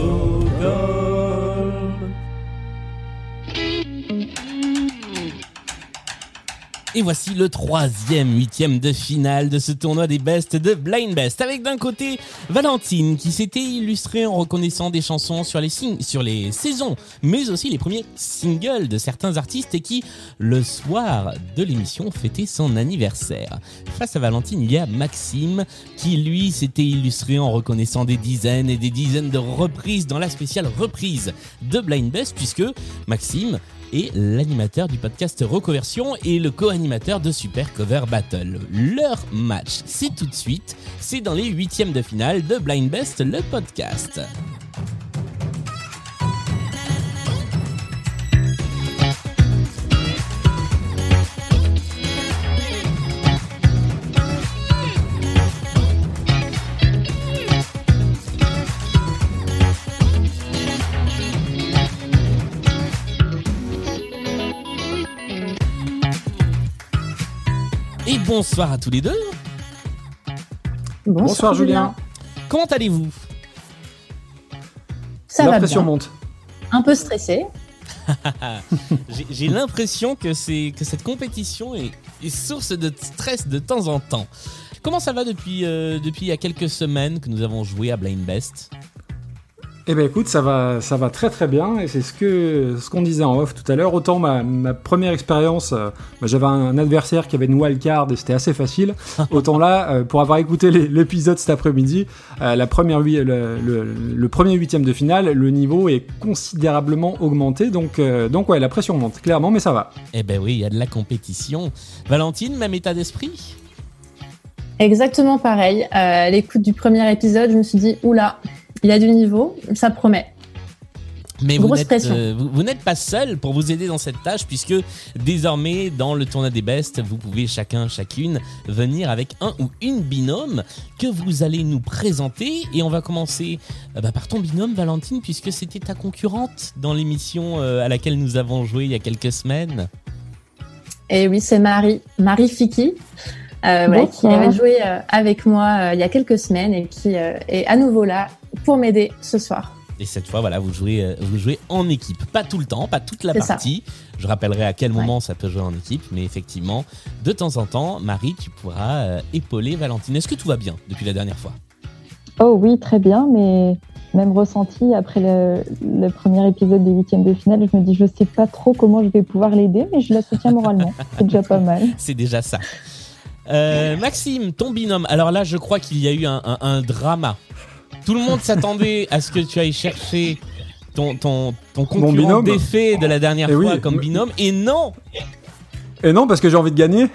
who goes. Et voici le troisième huitième de finale de ce tournoi des Best de Blind Best. Avec d'un côté Valentine qui s'était illustrée en reconnaissant des chansons sur les, sur les saisons, mais aussi les premiers singles de certains artistes et qui, le soir de l'émission, fêtait son anniversaire. Face à Valentine, il y a Maxime qui, lui, s'était illustré en reconnaissant des dizaines et des dizaines de reprises dans la spéciale reprise de Blind Best puisque Maxime et l'animateur du podcast Reconversion et le co-animateur de Super Cover Battle. Leur match, c'est tout de suite, c'est dans les huitièmes de finale de Blind Best, le podcast. Bonsoir à tous les deux. Bonsoir, Julien. Comment allez-vous? Ça va bien. monte. Un peu stressé. J'ai l'impression que, que cette compétition est, source de stress de temps en temps. Comment ça va depuis, euh, depuis il y a quelques semaines que nous avons joué à Blind Best? Eh ben écoute, ça va, ça va très très bien et c'est ce que ce qu'on disait en off tout à l'heure. Autant ma, ma première expérience, euh, bah, j'avais un adversaire qui avait une wildcard et c'était assez facile. Autant là, euh, pour avoir écouté l'épisode cet après-midi, euh, la première le, le, premier huitième de finale, le niveau est considérablement augmenté. Donc donc ouais, la pression monte clairement, mais ça va. Eh ben oui, il y a de la compétition. Valentine, même état d'esprit? Exactement pareil. à l'écoute du premier épisode, je me suis dit oula il a du niveau, ça promet. Mais vous n'êtes, euh, vous, n'êtes pas seul pour vous aider dans cette tâche puisque désormais dans le tournoi des bestes, vous pouvez chacun, chacune venir avec un ou une binôme que vous allez nous présenter et on va commencer euh, bah, par ton binôme Valentine puisque c'était ta concurrente dans l'émission euh, à laquelle nous avons joué il y a quelques semaines. Et eh oui, c'est Marie, Marie Fiki. qui avait joué avec moi il y a quelques semaines et qui est à nouveau là pour m'aider ce soir. Et cette fois, voilà, vous jouez, euh, vous jouez en équipe. Pas tout le temps, pas toute la partie. Je rappellerai à quel moment ça peut jouer en équipe, mais effectivement, de temps en temps, Marie, tu pourras euh, épauler Valentine. Est-ce que tout va bien depuis la dernière fois? Oh oui, très bien, mais même ressenti après le, premier épisode des huitièmes de finale, je me dis, je sais pas trop comment je vais pouvoir l'aider, mais je la soutiens moralement. C'est déjà pas mal. C'est déjà ça. Euh, Maxime, ton binôme. Alors là, je crois qu'il y a eu un drama tout le monde s'attendait à ce que tu ailles chercher ton, ton, ton concurrent défait de la dernière eh fois comme binôme. Et non et non, parce que j'ai envie de gagner.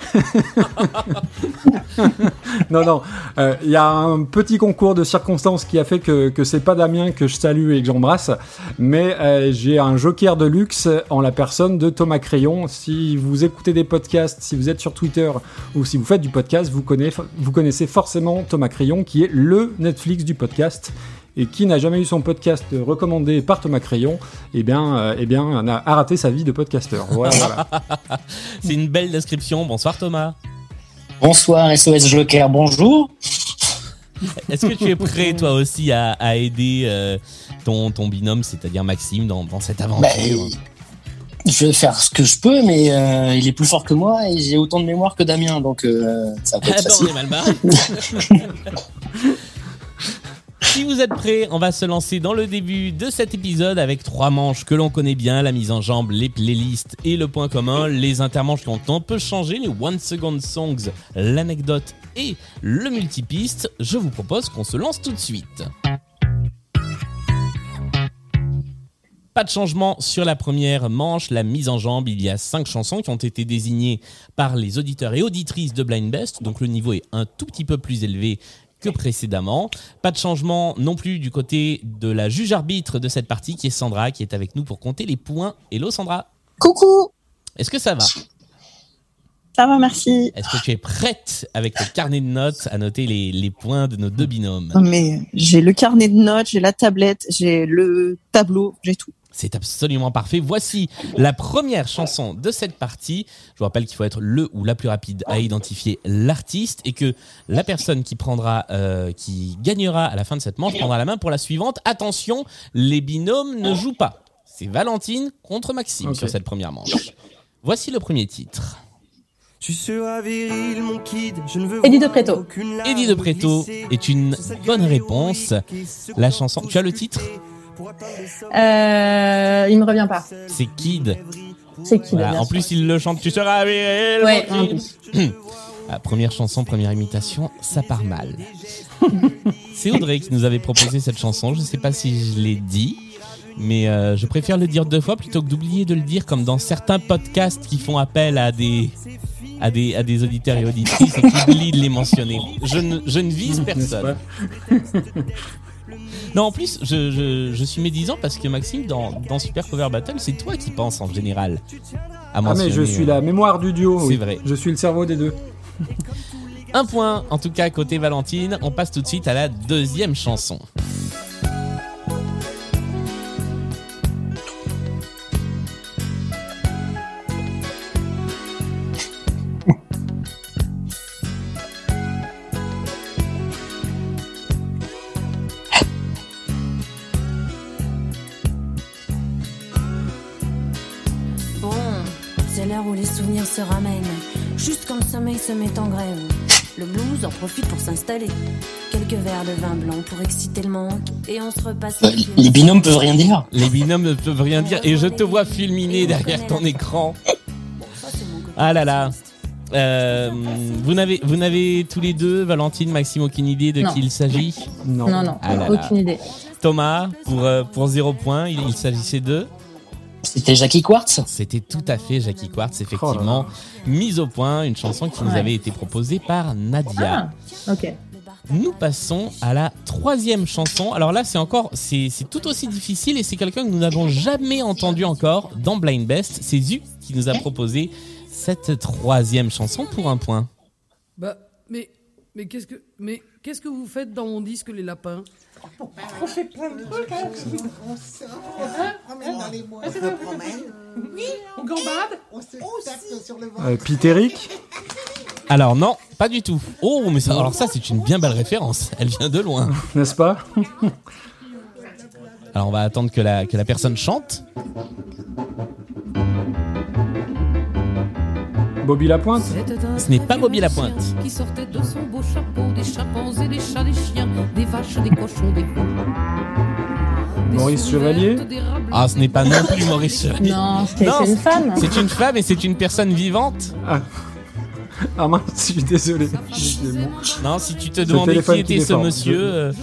non, non. Euh, il y a un petit concours de circonstances qui a fait que, que c'est pas Damien que je salue et que j'embrasse, mais euh, j'ai un joker de luxe en la personne de Thomas Crayon. Si vous écoutez des podcasts, si vous êtes sur Twitter ou si vous faites du podcast, vous connaissez forcément Thomas Crayon qui est le Netflix du podcast et qui n'a jamais eu son podcast recommandé par Thomas Crayon, eh bien, euh, eh bien, a, raté sa vie de podcasteur. Voilà, C'est une belle description. Bonsoir Thomas. Bonsoir SOS Joker, bonjour. Est-ce que tu es prêt toi aussi à, aider euh, ton, ton binôme, c'est-à-dire Maxime, dans, cette aventure? Bah, Je vais faire ce que je peux, mais euh, il est plus fort que moi et j'ai autant de mémoire que Damien, donc ça va être ah, mal barré. Si vous êtes prêts, on va se lancer dans le début de cet épisode avec trois manches que l'on connaît bien, la mise en jambe, les playlists et le point commun, les intermanches qui ont un peu changé, les One Second Songs, l'anecdote et le multipiste. Je vous propose qu'on se lance tout de suite. Pas de changement sur la première manche, la mise en jambe. Il y a cinq chansons qui ont été désignées par les auditeurs et auditrices de Blind Best, donc le niveau est un tout petit peu plus élevé précédemment. Pas de changement non plus du côté de la juge arbitre de cette partie qui est Sandra qui est avec nous pour compter les points. Hello Sandra. Coucou. Est-ce que ça va? Ça va, merci. Est-ce que tu es prête avec le carnet de notes à noter les, les points de nos deux binômes? Mais j'ai le carnet de notes, j'ai la tablette, j'ai le tableau, j'ai tout. C'est absolument parfait. Voici la première chanson de cette partie. Je vous rappelle qu'il faut être le ou la plus rapide à identifier l'artiste et que la personne qui prendra, euh, qui gagnera à la fin de cette manche prendra la main pour la suivante. Attention, les binômes ne jouent pas. C'est Valentine contre Maxime sur cette première manche. Voici le premier titre. Tu seras viril, mon kid. Je ne veux Eddie de Preto. Eddie de Preto est une bonne réponse. La chanson. Tu as le titre Euh, il me revient pas. C'est Kid. C'est Voilà. bien En plus, il le chante. Tu seras viril, mon Ouais, en kid. plus. Ah, première chanson, première imitation, ça part mal. C'est Audrey qui nous avait proposé cette chanson. Je ne sais pas si je l'ai dit, mais euh, je préfère le dire deux fois plutôt que d'oublier de le dire comme dans certains podcasts qui font appel à des à des, à des auditeurs et auditrices et qui oublient de les mentionner. Je ne, je ne vise personne. Non, en plus, je, je, je suis médisant parce que Maxime, dans, dans Super Cover Battle, c'est toi qui penses en général à Ah mais je suis euh, la mémoire du duo. C'est oui. vrai. Je suis le cerveau des deux. Un point, en tout cas, côté Valentine. On passe tout de suite à la deuxième chanson. Se met en grève. Le blues en profite pour s'installer. Quelques verres de vin blanc pour exciter le manque. Et on se repasse Euh, les binômes peuvent rien dire. Les binômes ne peuvent rien dire et je te vois fulminer derrière ton écran. Ah là là. Euh, vous n'avez vous n'avez tous les deux, Valentine, Maxime, aucune idée de Non. qui il s'agit? Non. Non, non, Ah là là. aucune idée. Thomas, pour, euh, pour zéro point, il, il s'agissait de. C'était Jackie Quartz. C'était tout à fait Jackie Quartz, Oh effectivement. Mise au point, une chanson qui nous avait été proposée par Nadia. Ah, ok. Nous passons à la troisième chanson. Alors là, c'est encore, c'est c'est tout aussi difficile et c'est quelqu'un que nous n'avons jamais entendu encore dans Blind Best. C'est Zu qui nous a proposé cette troisième chanson pour un point. Bah, mais, mais qu'est-ce que, mais qu'est-ce que vous faites dans mon disque, les lapins? On fait plein de trucs, hein. On se promène dans les bois. On se promène. Oui, On gambade on se tape sur le ventre. Euh, Pitéric Alors non, pas du tout. Oh, mais ça, alors ça, c'est une bien belle référence. Elle vient de loin. n'est-ce pas? Alors on va attendre que la, que la personne chante. Bobby Lapointe Ce n'est pas Bobby Lapointe. Qui sortait de son beau chapeau, des chimpanzés, des chats, des chiens, des vaches, des cochons, des veaux. Des Maurice Chevalier. Ah, ce n'est pas non plus Maurice Chevalier. Non, c'est une femme. C'est une femme et c'est une personne vivante. Ah mince, je suis désolé. Non, si tu te demandais qui était ce monsieur, euh,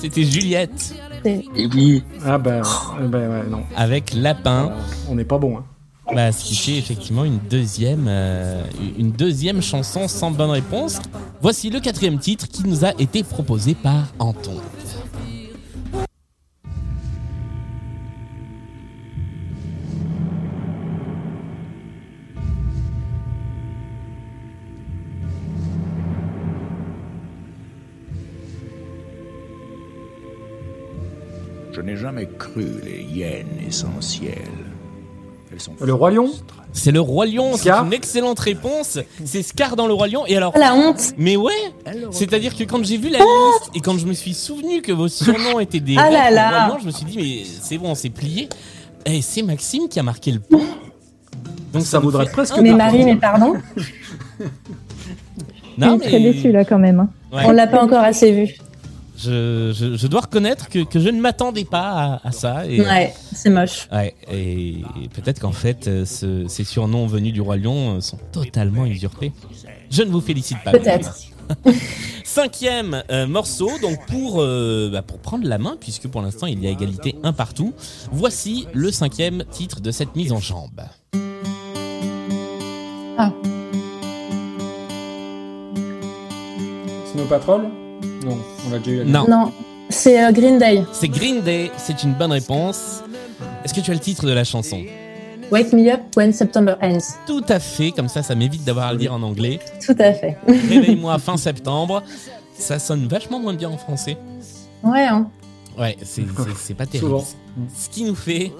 c'était Juliette Et oui. Ah ben, ben ouais, non. avec Lapin. On n'est pas bon. Hein. Bah, ce qui fait effectivement une deuxième, euh, une deuxième chanson sans bonne réponse. Voici le quatrième titre qui nous a été proposé par Anton. Je n'ai jamais cru les hyènes essentielles. Sont Le Roi Lion C'est le Roi Lion, c'est une excellente réponse. C'est Scar dans le Roi Lion. Et alors, la honte. mais ouais, c'est-à-dire que quand j'ai vu la liste et quand je me suis souvenu que vos surnoms étaient des Ah là là. Roi Lion, je me suis dit mais c'est bon, c'est plié. Et c'est Maxime qui a marqué le point. Donc Ça nous vaudrait fait presque Mais. Marie, mais pardon, Non, je suis très déçue là quand même. hein. ouais. on l'a pas encore assez vu. Je, je, je dois reconnaître que, que je ne m'attendais pas à, à ça. Et, Ouais, c'est moche. Ouais, et peut-être qu'en fait, euh, ce- ces surnoms venus du Roi Lion euh, sont totalement usurpés. Je ne vous félicite pas. Peut-être. Cinquième euh, morceau, donc pour, euh, bah, pour prendre la main, puisque pour l'instant il y a égalité un partout. Voici le cinquième titre de cette mise en jambe. Snow Patrol? Non, on l'a déjà eu. Non, Non, c'est euh, Green Day. c'est Green Day, c'est une bonne réponse. Est-ce que tu as le titre de la chanson? Wake me up when September ends. Tout à fait, comme ça, ça m'évite d'avoir à le dire en anglais. Tout à fait. Réveille-moi fin septembre. Ça sonne vachement moins bien en français. Ouais, hein. Ouais, c'est c'est- c'est pas terrible. Souvent. Ce qui nous fait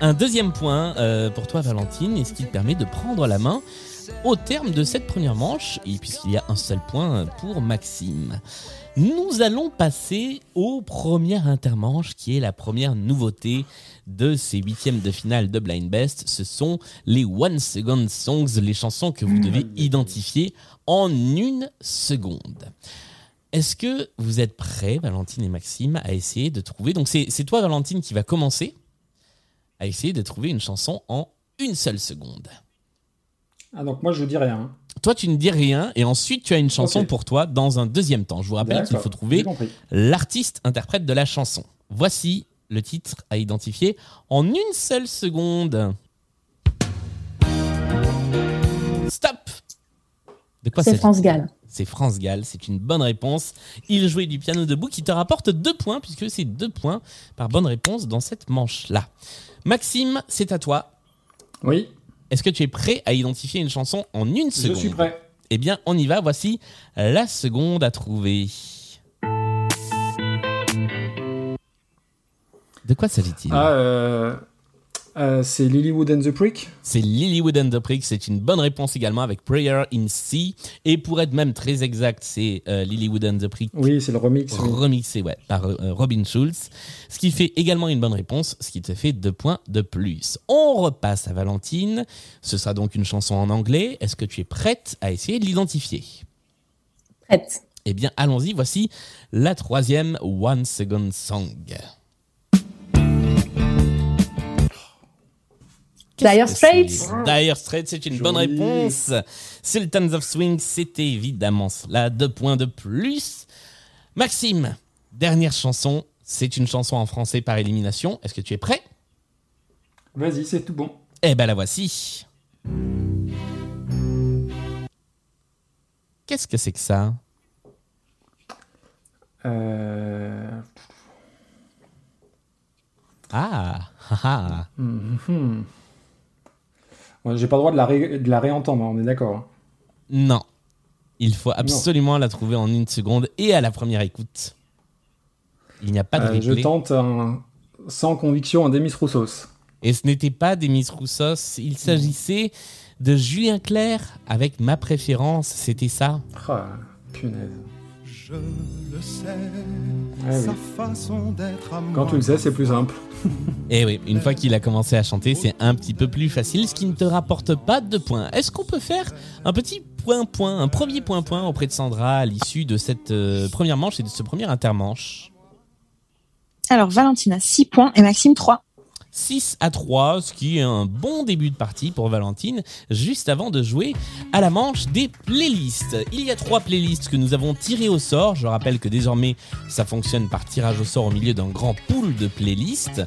un deuxième point euh, pour toi, Valentine, et ce qui te permet de prendre la main au terme de cette première manche, et puisqu'il y a un seul point pour Maxime. Nous allons passer au premier intermanche, qui est la première nouveauté de ces huitièmes de finale de Blind Best. Ce sont les One Second Songs, les chansons que vous devez identifier en une seconde. Est-ce que vous êtes prêts, Valentine et Maxime, à essayer de trouver... Donc c'est c'est toi, Valentine, qui va commencer à essayer de trouver une chanson en une seule seconde. Ah, donc moi, je dis rien. hein. Toi, tu ne dis rien et ensuite tu as une chanson pour toi dans un deuxième temps. Je vous rappelle qu'il faut trouver l'artiste interprète de la chanson. Voici le titre à identifier en une seule seconde. Stop De quoi C'est France Gall. C'est France Gall, c'est une bonne réponse. Il jouait du piano debout qui te rapporte deux points puisque c'est deux points par bonne réponse dans cette manche-là. Maxime, c'est à toi. Oui, Est-ce que tu es prêt à identifier une chanson en une je seconde suis prêt. Eh bien, on y va. Voici la seconde à trouver. De quoi s'agit-il? Ah, euh, euh, c'est Lilywood and the Prick. C'est Lilywood and the Prick. C'est une bonne réponse également avec Prayer in C. Et pour être même très exact, c'est euh, Lilywood and the Prick Oui, c'est le remix. oui. remixé ouais, par euh, Robin Schulz. Ce qui fait également une bonne réponse, ce qui te fait deux points de plus. On repasse à Valentine. Ce sera donc une chanson en anglais. Est-ce que tu es prête à essayer de l'identifier? Prête. Eh bien, allons-y. Voici la troisième One Second Song. Dire Straits. c'est Dire Straits, c'est une bonne réponse. Sultans of Swing, c'était évidemment cela. Deux points de plus. Maxime, dernière chanson. C'est une chanson en français par élimination. Est-ce que tu es prêt? Vas-y, c'est tout bon. Eh ben la voici. Qu'est-ce que c'est que ça? Euh... Ah, ah, ah. mhm. Ouais, J'ai pas le droit de la, ré- de la réentendre, on est d'accord. hein. Non. Il faut absolument la trouver en une seconde et à la première écoute. Il n'y a pas de Euh, je tente un- sans conviction un Demis Roussos. Et ce n'était pas Demis Roussos, il s'agissait de Julien Clerc avec ma préférence, c'était ça. Ah, punaise. Je le sais, Ah sa oui. façon d'être à Quand tu le sais, c'est plus simple. Et oui, une fois qu'il a commencé à chanter, c'est un petit peu plus facile, ce qui ne te rapporte pas de points. Est-ce qu'on peut faire un petit point-point, un premier point-point auprès de Sandra à l'issue de cette euh, première manche et de ce premier intermanche? Alors, Valentine a 6 points et Maxime 3. 6 à 3, ce qui est un bon début de partie pour Valentine, juste avant de jouer à la manche des playlists. Il y a trois playlists que nous avons tirées au sort. Je rappelle que désormais, ça fonctionne par tirage au sort au milieu d'un grand pool de playlists.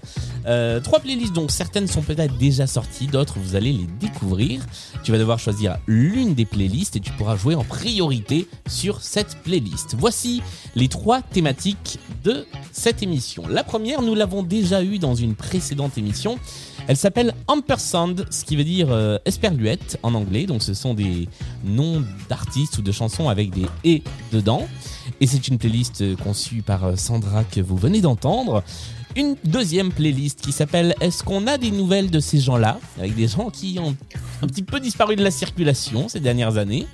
Euh, trois playlists dont certaines sont peut-être déjà sorties, d'autres vous allez les découvrir. Tu vas devoir choisir l'une des playlists et tu pourras jouer en priorité sur cette playlist. Voici les trois thématiques de cette émission. La première, nous l'avons déjà eue dans une précédente émission. Elle s'appelle Ampersand, ce qui veut dire euh, esperluette en anglais. Donc ce sont des noms d'artistes ou de chansons avec des et dedans. Et c'est une playlist euh, conçue par euh, Sandra que vous venez d'entendre. Une deuxième playlist qui s'appelle Est-ce qu'on a des nouvelles de ces gens-là? Avec des gens qui ont un petit peu disparu de la circulation ces dernières années.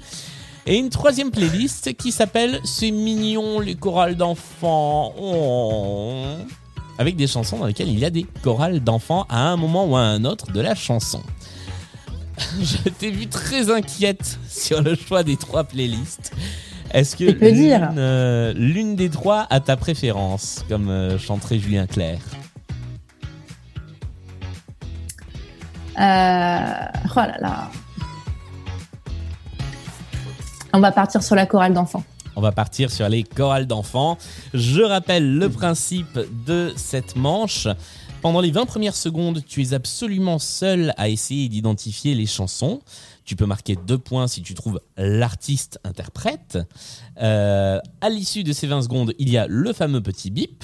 Et une troisième playlist qui s'appelle C'est mignon les chorales d'enfants. Oh. Avec des chansons dans lesquelles il y a des chorales d'enfants à un moment ou à un autre de la chanson. Je t'ai vu très inquiète sur le choix des trois playlists. Est-ce que l'une, euh, l'une des trois a ta préférence, comme euh, chanterait Julien Clerc? Euh, oh là là. On va partir sur la chorale d'enfants. On va partir sur les chorales d'enfants. Je rappelle le principe de cette manche. Pendant les 20 premières secondes, tu es absolument seul à essayer d'identifier les chansons. Tu peux marquer deux points si tu trouves l'artiste interprète. Euh, à l'issue de ces 20 secondes, il y a le fameux petit bip.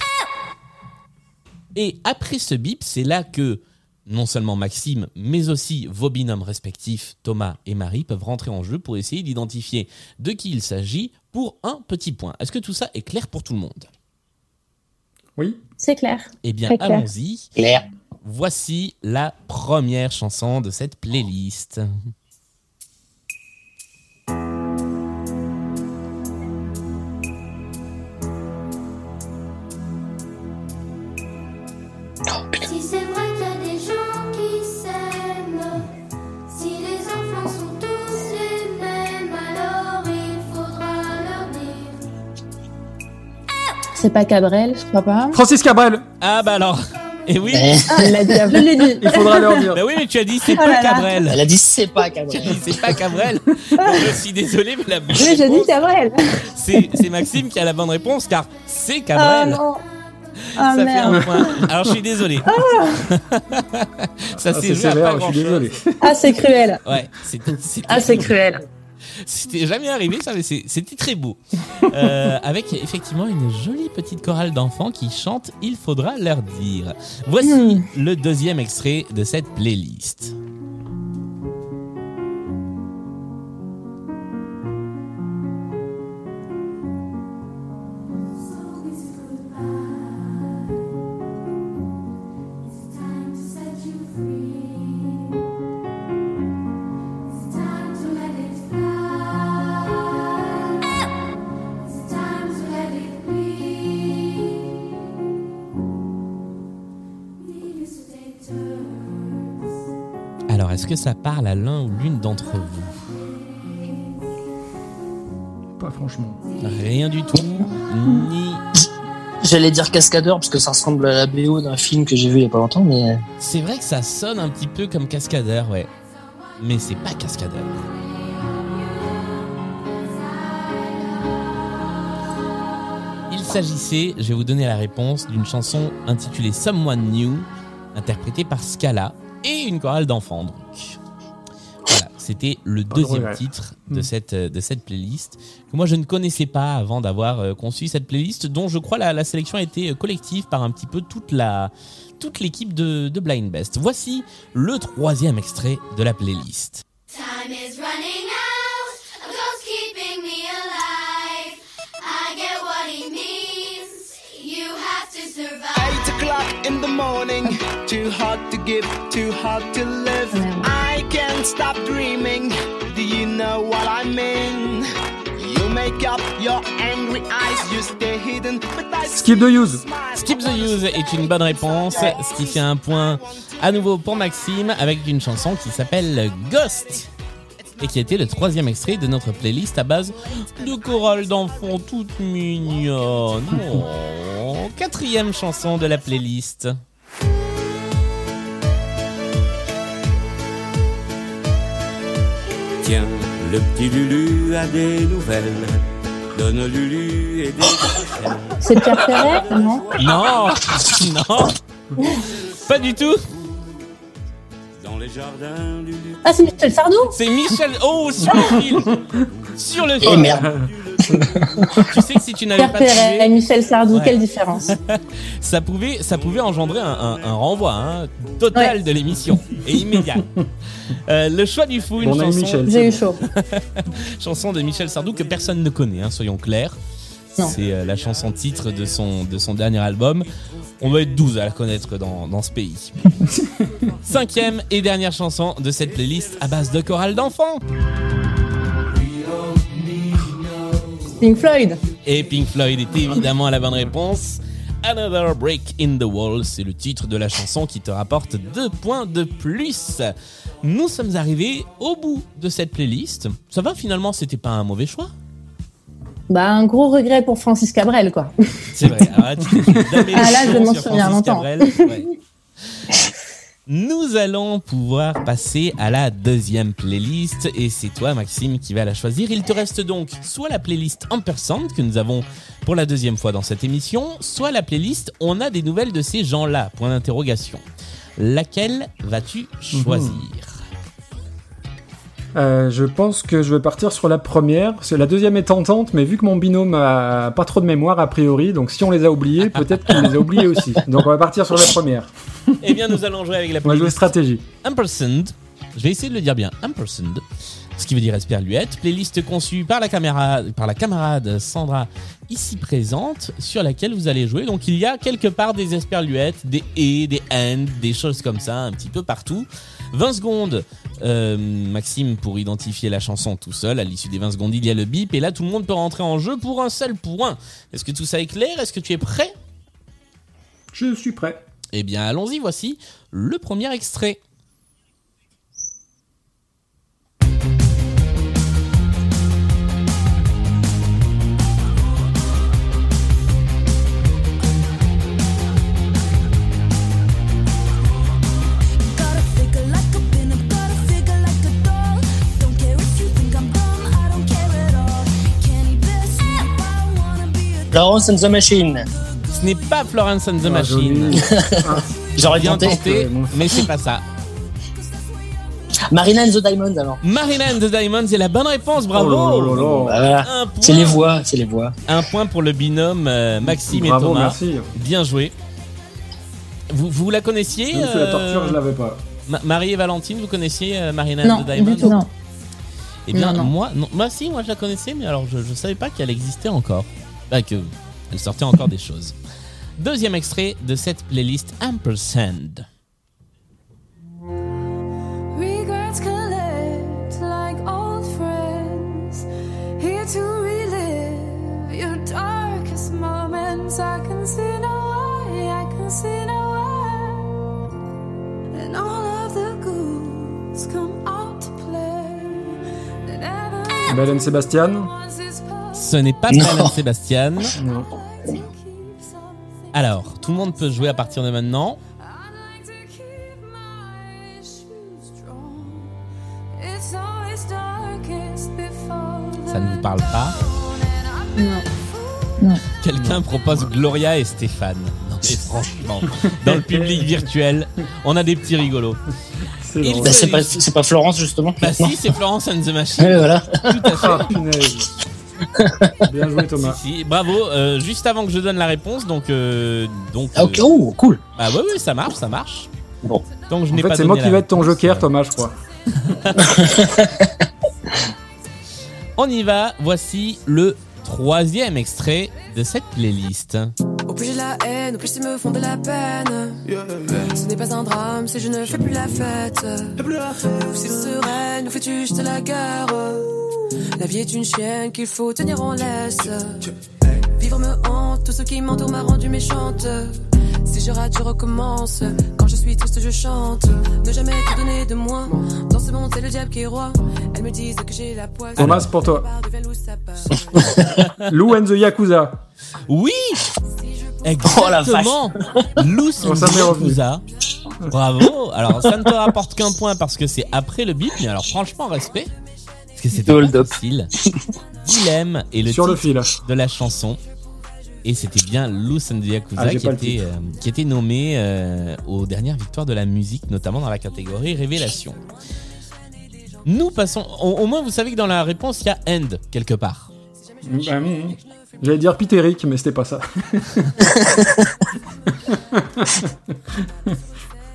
Et après ce bip, c'est là que non seulement Maxime, mais aussi vos binômes respectifs, Thomas et Marie, peuvent rentrer en jeu pour essayer d'identifier de qui il s'agit pour un petit point. Est-ce que tout ça est clair pour tout le monde? Oui. C'est clair. Eh bien, clair. allons-y. Claire. Voici la première chanson de cette playlist. C'est pas Cabrel, je crois pas. Francis Cabrel. Ah bah alors. Et oui. Ah, il l'a dit, je l'ai dit. Il faudra leur dire. Bah oui, mais tu as dit c'est Oh pas là là. Cabrel. Elle a dit c'est pas Tu as Cabrel. dit c'est pas Cabrel. Je suis désolé, mais la bonne Oui, j'ai dit Cabrel. c'est c'est Maxime qui a la bonne réponse car c'est Ah Cabrel. non. Ah Ça fait merde. un point. Alors je suis désolé. Ça Ah, s'est c'est joué à sévère, pas grand-chose. désolé. Ah, c'est cruel. Ouais, c'était Ah, c'est cruel. C'était jamais arrivé, ça, mais c'était très beau. Euh, avec effectivement une jolie petite chorale d'enfants qui chantent Il faudra leur dire. Voici le deuxième extrait de cette playlist. Que ça parle à l'un ou l'une d'entre vous Pas franchement. Rien du tout, ni. J'allais dire cascadeur parce que ça ressemble à la BO d'un film que j'ai vu il y a pas longtemps, mais C'est vrai que ça sonne un petit peu comme cascadeur, ouais. Mais c'est pas cascadeur. Il s'agissait, je vais vous donner la réponse, d'une chanson intitulée Someone New, interprétée par Scala et une chorale d'enfants. Donc. Voilà, c'était le Pas deuxième titre de Mm. cette, euh, de cette playlist que moi je ne connaissais pas avant d'avoir euh, conçu cette playlist dont je crois la, la sélection a été euh, collective par un petit peu toute la toute l'équipe de, de Blind Best. Voici le troisième extrait de la playlist. Time is running out. A ghost keeping me alive. I get what he means. You have to survive. Eight o'clock in the morning, too hot to give, too hot to live. I can't stop dreaming. Do you know what I mean? You make up your angry eyes, you stay hidden, but I Skip the use. Skip the Use est une bonne réponse, ce qui fait un point à nouveau pour Maxime avec une chanson qui s'appelle Ghost et qui était le troisième extrait de notre playlist à base de chorales d'enfants toutes mignonnes. Oh, quatrième chanson de la playlist. Le petit Lulu a des nouvelles. Donne Lulu et des. C'est Pierre Perret, non Non, non, pas du tout. Dans les jardins du Lulu. Ah, c'est Michel Sardou C'est Michel. Oh, sur le fil, sur le fil. Eh merde. Tu sais que si tu n'avais pas trouvé, Michel Sardou, Ouais. quelle différence ça pouvait, ça pouvait engendrer un, un- un renvoi hein, total de l'émission et immédiat. Euh, le choix du fou, une Bon, chanson, Michel. J'ai eu chaud. chanson de Michel Sardou que personne ne connaît, hein, soyons clairs. Non. C'est euh, la chanson titre de son, de son dernier album. On doit être 12 à la connaître dans, dans ce pays. Cinquième et dernière chanson de cette playlist à base de chorale d'enfants. Pink Floyd. Et Pink Floyd est évidemment la bonne réponse. Another Break in the Wall, c'est le titre de la chanson qui te rapporte deux points de plus. Nous sommes arrivés au bout de cette playlist. Ça va finalement, c'était pas un mauvais choix? Bah, un gros regret pour Francis Cabrel, quoi. C'est vrai. Arrête, d'amélioration Ah, là, je m'en souviens longtemps. Cabrel. Ouais. Nous allons pouvoir passer à la deuxième playlist et c'est toi Maxime qui va la choisir. Il te reste donc soit la playlist Ampersand que nous avons pour la deuxième fois dans cette émission, soit la playlist On a des nouvelles de ces gens-là, point d'interrogation. Laquelle vas-tu choisir Euh, je pense que je vais partir sur la première. Parce que la deuxième est tentante, mais vu que mon binôme a pas trop de mémoire a priori, donc si on les a oubliés, peut-être qu'il les a oubliés aussi. Donc on va partir sur la première. Eh bien, nous allons jouer avec la On va jouer playlist stratégie. Ampersand. Je vais essayer de le dire bien. Ampersand. ce qui veut dire esperluette. Playlist conçue par la, camarade, par la camarade Sandra ici présente, sur laquelle vous allez jouer. Donc il y a quelque part des esperluettes, des et, des and, des choses comme ça, un petit peu partout. 20 secondes, euh, Maxime, pour identifier la chanson tout seul. À l'issue des 20 secondes, il y a le bip. Et là, tout le monde peut rentrer en jeu pour un seul point. Est-ce que tout ça est clair? Est-ce que tu es prêt? Je suis prêt. Eh bien, allons-y. Voici le premier extrait. Florence and the Machine. Ce n'est pas Florence and the Ah, Machine. joli. J'aurais Bien tenté. tenté, mais c'est pas ça. Marina and the Diamonds alors. Marina and the Diamonds, c'est la bonne réponse, bravo. Oh. Voilà. C'est les voix, c'est les voix. Un point pour le binôme euh, Maxime et Thomas. merci. Bien joué. Vous, vous la connaissiez Même la euh, torture, je l'avais pas. Ma- Marie et Valentine, vous connaissiez euh, Marina Non, and the Diamonds? du tout. Non. Eh bien, Non, non. moi, non, moi si, moi je la connaissais, mais alors je, je savais pas qu'elle existait encore. Bah, que elle sortait encore des choses. Deuxième extrait de cette playlist Ampersand. And Sebastian. Ce n'est pas and Sébastien. Non. Alors, tout le monde peut jouer à partir de maintenant. I'd like to keep my shoes drawn. It's always darkest before Ça ne vous parle pas. Non. Quelqu'un propose Gloria et Stéphane. Non mais franchement, dans le public virtuel, on a des petits rigolos. C'est. Bah, pas, Florence justement. Bah si, c'est Florence and the Machine. Ouais, voilà. Tout à fait. Ah. Bien joué, Thomas. Si, si. Bravo. euh, juste avant que je donne la réponse, donc euh, donc. Ah, ok, euh, oh, cool. bah ouais, ouais, ça marche, ça marche. Bon. Donc je En n'ai fait, pas c'est moi qui la vais être ton joker, euh, Thomas, je crois. On y va. Voici le troisième extrait de cette playlist. Au plus j'ai la haine, au plus ils me font de la peine. Ce n'est pas un drame si je ne fais plus la fête. Ou si sereine, nous fais-tu juste la guerre? La vie est une chienne qu'il faut tenir en laisse. Vivre me hante, tout ce qui m'entoure m'a rendu méchante. Si je rate, je recommence. Quand je suis triste, je chante. Ne jamais te donner de moi. Dans ce monde, c'est le diable qui est roi. Elles me disent que j'ai la poisse. Thomas, pour toi. Lou and the Yakuza. Oui. Oh, la vache. Exactement. Oh, ça m'est revenu. Yakuza. Bravo. Alors ça ne te rapporte qu'un point parce que c'est après le bip, mais alors franchement respect. Que c'était pas facile. Dilemme et le Sur le titre fil. de la chanson. Et c'était bien the Yakuza Ah, qui, était, euh, qui était nommé euh, aux dernières victoires de la musique, notamment dans la catégorie Révélation. Nous passons. Au, au moins, vous savez que dans la réponse, il y a End quelque part. Bah, mm, J'allais dire Pitéric, mais c'était pas ça.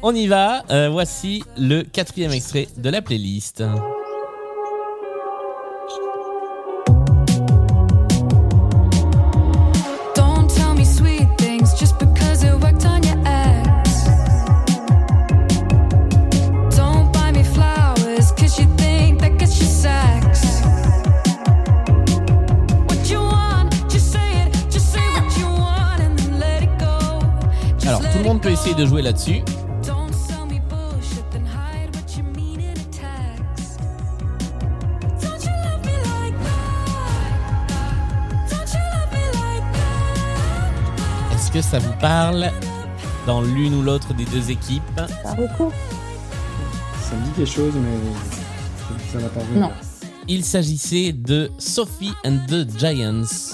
On y va. Euh, voici le quatrième extrait de la playlist. Love me like that? Est-ce que ça vous parle dans l'une ou l'autre des deux équipes? Ça recourt. Ça me dit quelque chose, mais ça n'a pas revenir. Non. Il s'agissait de Sophie and the Giants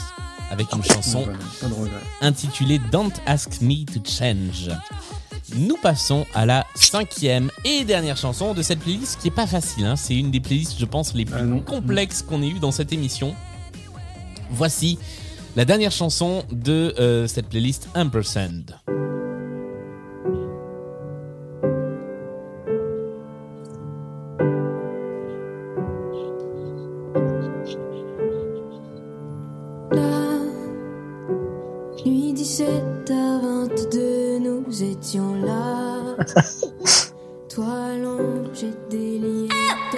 avec une chanson Pas de regret. intitulée Don't Ask Me to Change. Nous passons à la cinquième et dernière chanson de cette playlist qui est pas facile. hein. C'est une des playlists, je pense, les plus Ah non. complexes qu'on ait eu dans cette émission. Voici la dernière chanson de euh, cette playlist Ampersand.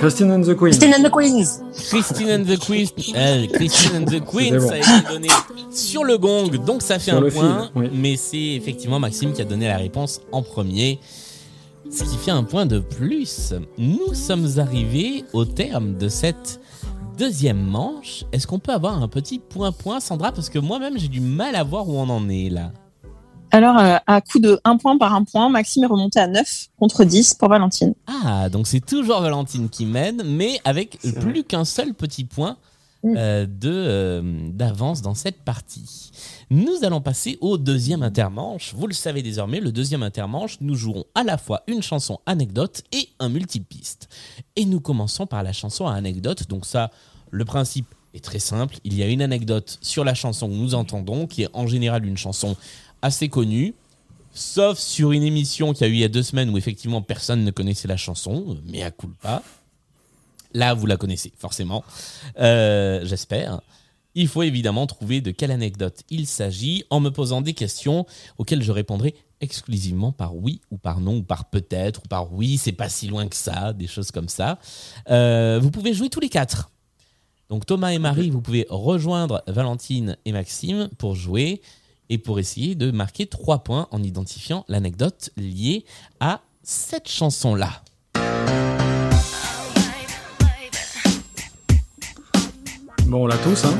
Christine and the Queen. Christine and the Queens. Christine and the Queens, euh, Christine and the Queens bon. a été donné sur le gong, donc ça fait Sur un point. fil, oui. Mais c'est effectivement Maxime qui a donné la réponse en premier, ce qui fait un point de plus. Nous sommes arrivés au terme de cette deuxième manche. Est-ce qu'on peut avoir un petit point-point, Sandra? Parce que moi-même j'ai du mal à voir où on en est là. Alors, euh, à coup de 1 point par 1 point, Maxime est remonté à 9 contre 10 pour Valentine. Ah, donc c'est toujours Valentine qui mène, mais avec plus qu'un seul petit point euh, de euh, d'avance dans cette partie. Nous allons passer au deuxième intermanche. Vous le savez désormais, le deuxième intermanche, nous jouerons à la fois une chanson anecdote et un multipiste. Et nous commençons par la chanson à anecdote. Donc ça, le principe est très simple. Il y a une anecdote sur la chanson que nous entendons, qui est en général une chanson assez connue. Sauf sur une émission qu'il y a eu il y a deux semaines où effectivement personne ne connaissait la chanson, mais à culpa. Là, vous la connaissez, forcément. Euh, J'espère. Il faut évidemment trouver de quelle anecdote il s'agit en me posant des questions auxquelles je répondrai exclusivement par oui ou par non ou par peut-être ou par oui, c'est pas si loin que ça, des choses comme ça. Euh, vous pouvez jouer tous les quatre. Donc Thomas et Marie, vous pouvez rejoindre Valentine et Maxime pour jouer et pour essayer de marquer trois points en identifiant l'anecdote liée à cette chanson-là. Bon, on l'a tous, hein.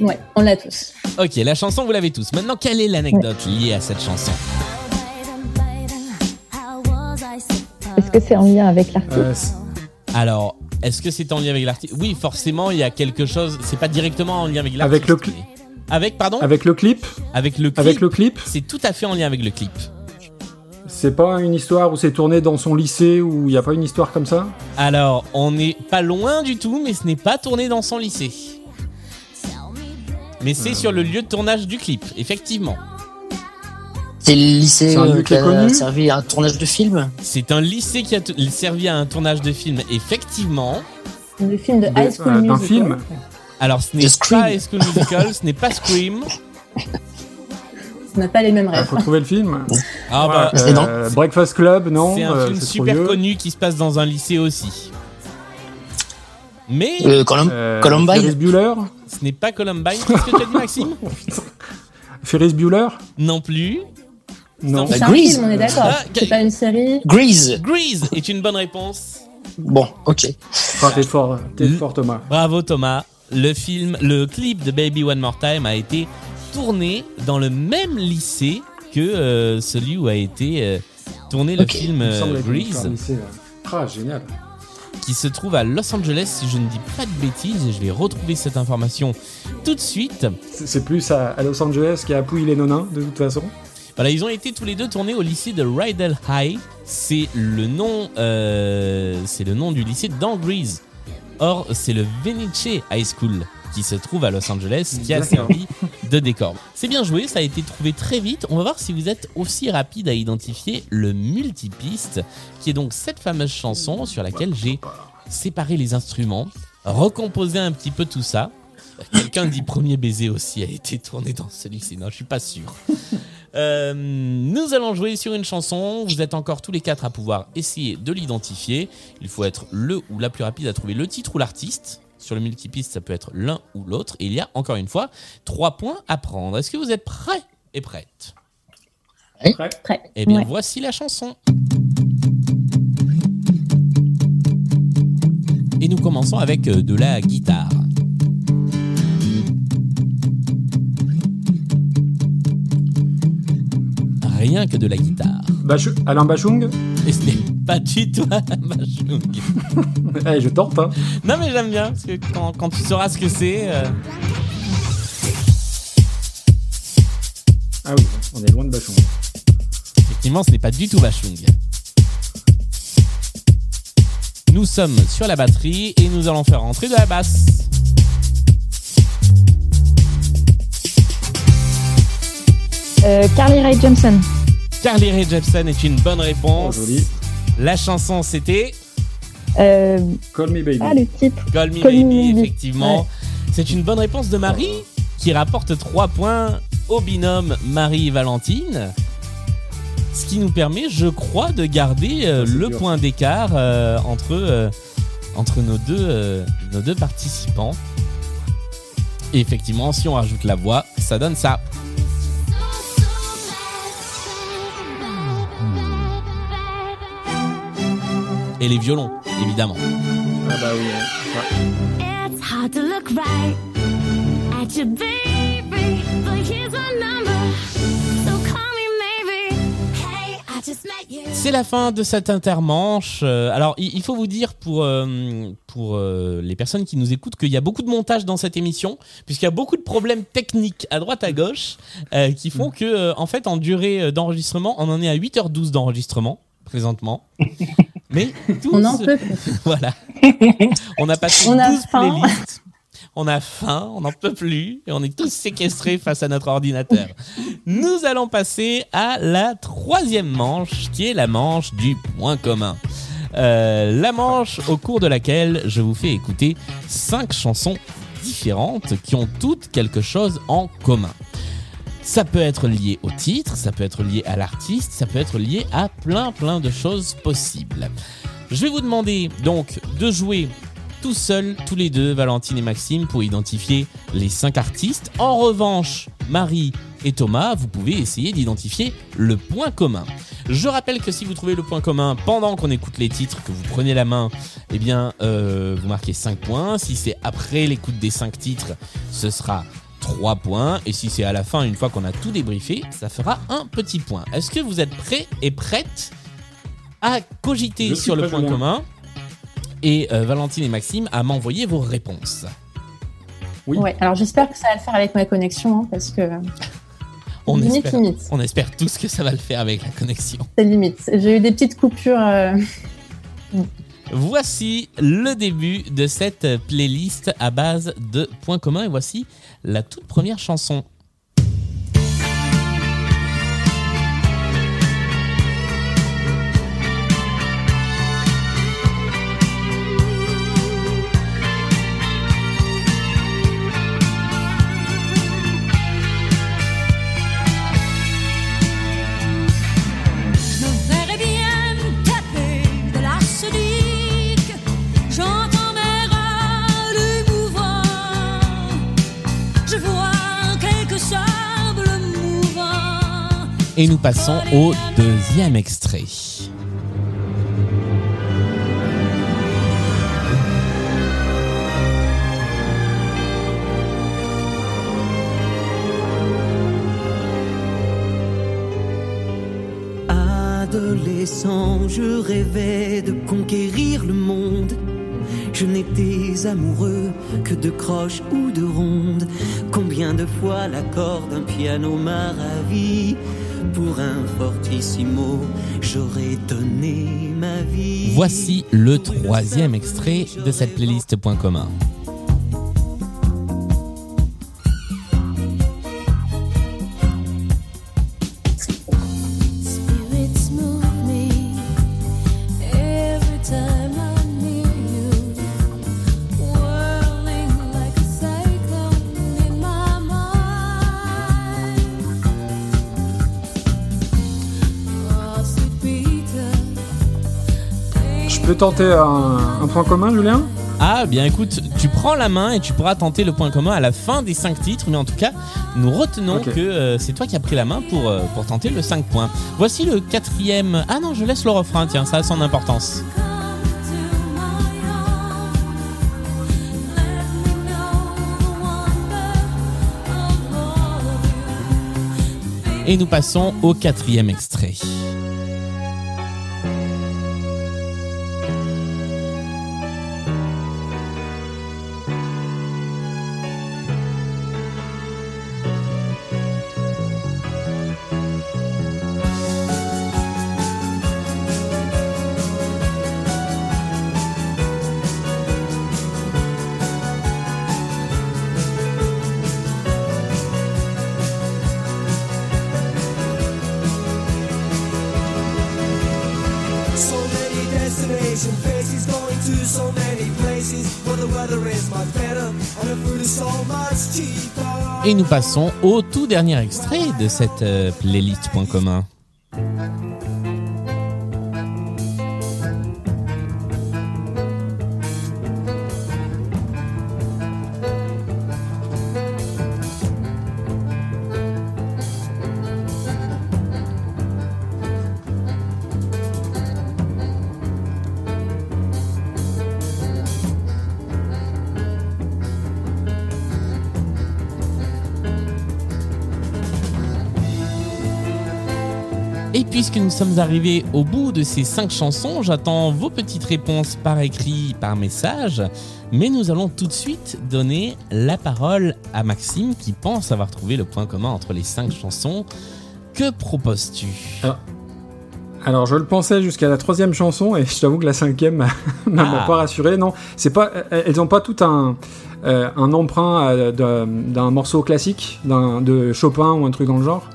Mais, Ouais, on l'a tous. Ok, la chanson, vous l'avez tous. Maintenant, quelle est l'anecdote liée à cette chanson? Est-ce que c'est en lien avec l'artiste? Euh, Alors, est-ce que c'est en lien avec l'artiste Oui, forcément, il y a quelque chose. C'est pas directement en lien avec l'artiste. Avec le cli- mais- Avec, pardon avec le clip Avec le clip. Avec le clip C'est tout à fait en lien avec le clip. C'est pas une histoire où c'est tourné dans son lycée ou il n'y a pas une histoire comme ça Alors, on n'est pas loin du tout, mais ce n'est pas tourné dans son lycée. Mais c'est sur le lieu de tournage du clip, effectivement. C'est le lycée euh, qui a connu servi à un tournage de film. C'est un lycée qui a servi à un tournage de film, effectivement. Le film de High School euh, Musical. film Alors, ce n'est pas High School Musical, ce n'est pas Scream. On n'a pas les mêmes Il rêves. faut trouver le film. Ah bah, C'est Euh, Breakfast Club, non c'est un euh, film c'est super connu qui se passe dans un lycée aussi. Mais Euh, Colum- Euh, Columbine. Ferris Bueller ce n'est pas Columbine. Qu'est-ce que tu as dit, Maxime Ferris Bueller Non plus. Non. C'est Bah, un Grease. film, on est d'accord. Ah, C'est pas une série. Grease. Grease est une bonne réponse. Bon, ok. Ah, t'es fort, fort Thomas. Bravo Thomas. Le film, le clip de Baby One More Time a été tourné dans le même lycée que euh, celui où a été euh, tourné le film euh, là. Ah, génial. qui se trouve à Los Angeles, si je ne dis pas de bêtises, et je vais retrouver cette information tout de suite. C'est plus à, à Los Angeles qu'à Pouille les Nonins, de toute façon. Voilà, ils ont été tous les deux tournés au lycée de Rydell High. C'est le nom, euh, c'est le nom du lycée dans Grease. Or, c'est le Venice High School qui se trouve à Los Angeles qui a servi de décor. C'est bien joué, ça a été trouvé très vite. On va voir si vous êtes aussi rapide à identifier le multipiste, qui est donc cette fameuse chanson sur laquelle j'ai séparé les instruments, recomposé un petit peu tout ça. Quelqu'un dit premier baiser aussi a été tourné dans celui-ci. Non, je suis pas sûr. Euh, nous allons jouer sur une chanson. Vous êtes encore tous les quatre à pouvoir essayer de l'identifier. Il faut être le ou la plus rapide à trouver le titre ou l'artiste. Sur le multipiste, ça peut être l'un ou l'autre. Et il y a encore une fois trois points à prendre. Est-ce que vous êtes prêts et prêtes Prêt Prêt. Eh bien, Ouais. voici la chanson. Et nous commençons avec euh, de la guitare. Rien que de la guitare. Alain Bachung Et ce n'est pas du tout Alain Bachung. Eh, je tente, hein. Non mais j'aime bien, parce que quand, quand tu sauras ce que c'est... euh, Ah oui, on est loin de Bachung. Effectivement, ce n'est pas du tout Bachung. Nous sommes sur la batterie et nous allons faire rentrer de la basse. Euh, Carly Rae Jepsen. Carly Rae Jepsen est une bonne Oh, réponse. joli. La chanson c'était Euh, Call Me Baby. ah, le titre. Call Me Call Me Baby, effectivement. C'est une bonne réponse de Marie qui rapporte 3 points au binôme Marie-Valentine. Ce qui nous permet, je crois, de garder euh, le dur, point d'écart euh, entre, euh, entre nos, deux, euh, nos deux participants. Et effectivement, si on rajoute la voix, ça donne ça. Et les violons, évidemment. Ah bah oui. ouais. It's hard to look right at your baby, but here's my number. So call me maybe. Hey, I just met you. C'est la fin de cette intermanche. Euh, alors, il faut vous dire pour, euh, pour euh, les personnes qui nous écoutent qu'il y a beaucoup de montage dans cette émission, puisqu'il y a beaucoup de problèmes techniques à droite à gauche euh, qui font que, en fait, en durée d'enregistrement, on en est à 8h12 d'enregistrement présentement. Mais tous- On en peut plus. voilà. On a passé On a 12 faim. playlists. On a faim, on n'en peut plus et on est tous séquestrés face à notre ordinateur. Nous allons passer à la troisième manche qui est la manche du point commun. Euh, la manche au cours de laquelle je vous fais écouter cinq chansons différentes qui ont toutes quelque chose en commun. Ça peut être lié au titre, ça peut être lié à l'artiste, ça peut être lié à plein plein de choses possibles. Je vais vous demander donc de jouer tout seul, tous les deux, Valentine et Maxime, pour identifier les cinq artistes. En revanche, Marie et Thomas, vous pouvez essayer d'identifier le point commun. Je rappelle que si vous trouvez le point commun pendant qu'on écoute les titres, que vous prenez la main, eh bien, euh, vous marquez 5 points. Si c'est après l'écoute des 5 titres, ce sera 3 points. Et si c'est à la fin, une fois qu'on a tout débriefé, ça fera un petit point. Est-ce que vous êtes prêts et prêtes à cogiter Je sur le point commun et euh, Valentine et Maxime à m'envoyer vos réponses. Ouais, alors j'espère que ça va le faire avec ma connexion, hein, parce que On limite, espère, limite. on espère tous que ça va le faire avec la connexion. C'est limite. J'ai eu des petites coupures. euh, Voici le début de cette playlist à base de points communs et voici la toute première chanson. Et nous passons au deuxième extrait. Adolescent, je rêvais de conquérir le monde. Je n'étais amoureux que de croches ou de rondes. Combien de fois l'accord d'un piano m'a ravi. Pour un fortissimo, j'aurais donné ma vie. Voici le troisième extrait de cette playlist point commun. Tenter un, un point commun, Julien Ah, bien écoute, tu prends la main et tu pourras tenter le point commun à la fin des 5 titres, mais en tout cas, nous retenons que euh, c'est toi qui as pris la main pour, euh, pour tenter le 5 points. Voici le quatrième. Ah non, je laisse le refrain, tiens, ça a son importance. Et nous passons au quatrième extrait. Et nous passons au tout dernier extrait de cette euh, playlist. Nous sommes arrivés au bout de ces cinq chansons, j'attends vos petites réponses par écrit, par message. Mais nous allons tout de suite donner la parole à Maxime qui pense avoir trouvé le point commun entre les cinq chansons. Que proposes-tu? Alors, alors, je le pensais jusqu'à la troisième chanson et je t'avoue que la cinquième m'a Ah. pas rassuré. Non, c'est pas, elles n'ont pas tout un, euh, un emprunt euh, d'un morceau classique, de Chopin ou un truc dans le genre?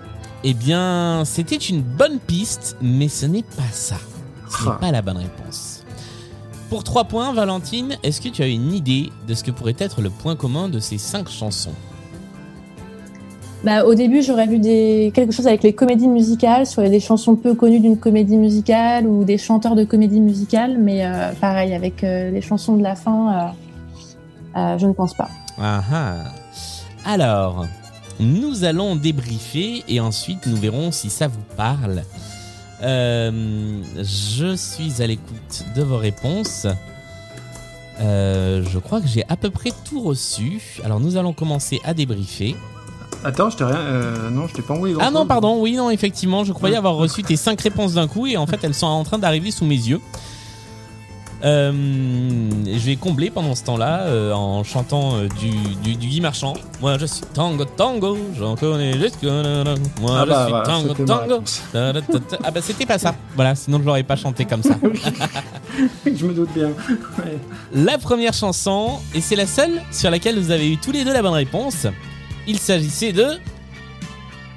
Eh bien, c'était une bonne piste, mais ce n'est pas ça. Ce n'est Ah. pas la bonne réponse. Pour 3 points, Valentine, est-ce que tu as une idée de ce que pourrait être le point commun de ces cinq chansons? Bah, au début, j'aurais vu des... quelque chose avec les comédies musicales, sur des chansons peu connues d'une comédie musicale ou des chanteurs de comédie musicale, mais euh, pareil, avec euh, les chansons de la fin, euh, euh, je ne pense pas. Ah ah. Alors, nous allons débriefer et ensuite nous verrons si ça vous parle. Euh, je suis à l'écoute de vos réponses. Euh, je crois que j'ai à peu près tout reçu. Alors nous allons commencer à débriefer. Attends, je t'ai rien. euh, non, je t'ai pas envoyé. Ah non, pardon, oui, non, effectivement, je croyais avoir reçu tes 5 réponses d'un coup et en fait elles sont en train d'arriver sous mes yeux. Euh, je vais combler pendant ce temps-là euh, en chantant euh, du, du, du Guy Marchand. Moi je suis tango tango, j'en connais jusque. Moi Ah je bah, suis voilà, tango tango. Ah bah c'était pas ça. Voilà, sinon je l'aurais pas chanté comme ça. je me doute bien. Ouais. La première chanson, et c'est la seule sur laquelle vous avez eu tous les deux la bonne réponse. Il s'agissait de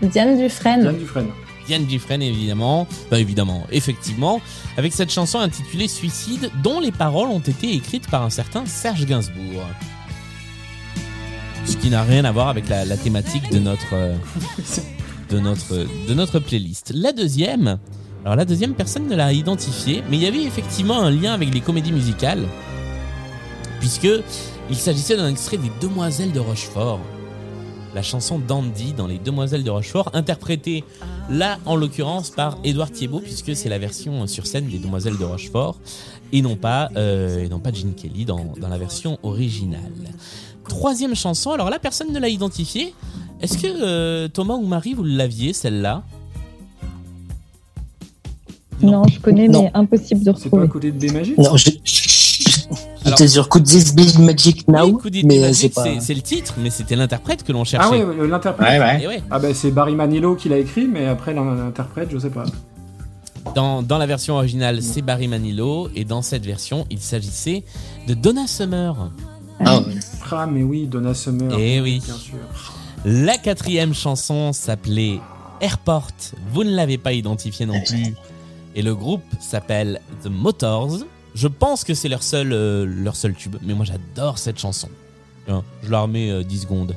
Diane Dufresne. Diane Dufresne. Diane Dufresne, évidemment. Bah, évidemment, effectivement. Avec cette chanson intitulée Suicide, dont les paroles ont été écrites par un certain Serge Gainsbourg. Ce qui n'a rien à voir avec la, la thématique de notre, euh, de, notre, de notre playlist. La deuxième, alors la deuxième, personne ne l'a identifiée, mais il y avait effectivement un lien avec les comédies musicales, puisque il s'agissait d'un extrait des Demoiselles de Rochefort la chanson Dandy dans Les Demoiselles de Rochefort, interprétée là en l'occurrence par Édouard Thiebaud, puisque c'est la version sur scène des Demoiselles de Rochefort, et non pas, euh, et non pas Gene Kelly dans, dans la version originale. Troisième chanson, alors là personne ne l'a identifiée. Est-ce que euh, Thomas ou Marie, vous l'aviez celle-là? Non, je connais, mais impossible de C'est pas à retrouver. côté de Non, je- j'étais sur Could This Be Magic Now, Oui, mais c'est pas. c'est c'est le titre, mais c'était l'interprète que l'on Ah cherchait. ouais, le- l'interprète. Ouais, ouais. Et ouais. Ah bah c'est Barry Manilow qui l'a écrit, mais après l'interprète, je sais pas. Dans, dans la version originale, c'est Barry Manilow, et dans cette version, il s'agissait de Donna Summer. Ah ouais. Ah mais oui, Donna Summer. Eh oui. Bien sûr. La quatrième chanson s'appelait Airport. Vous ne l'avez pas identifié non plus. Et le groupe s'appelle The Motors. Je pense que c'est leur seul, euh, leur seul tube. Mais moi, j'adore cette chanson. Tiens, Je la remets euh, 10 secondes.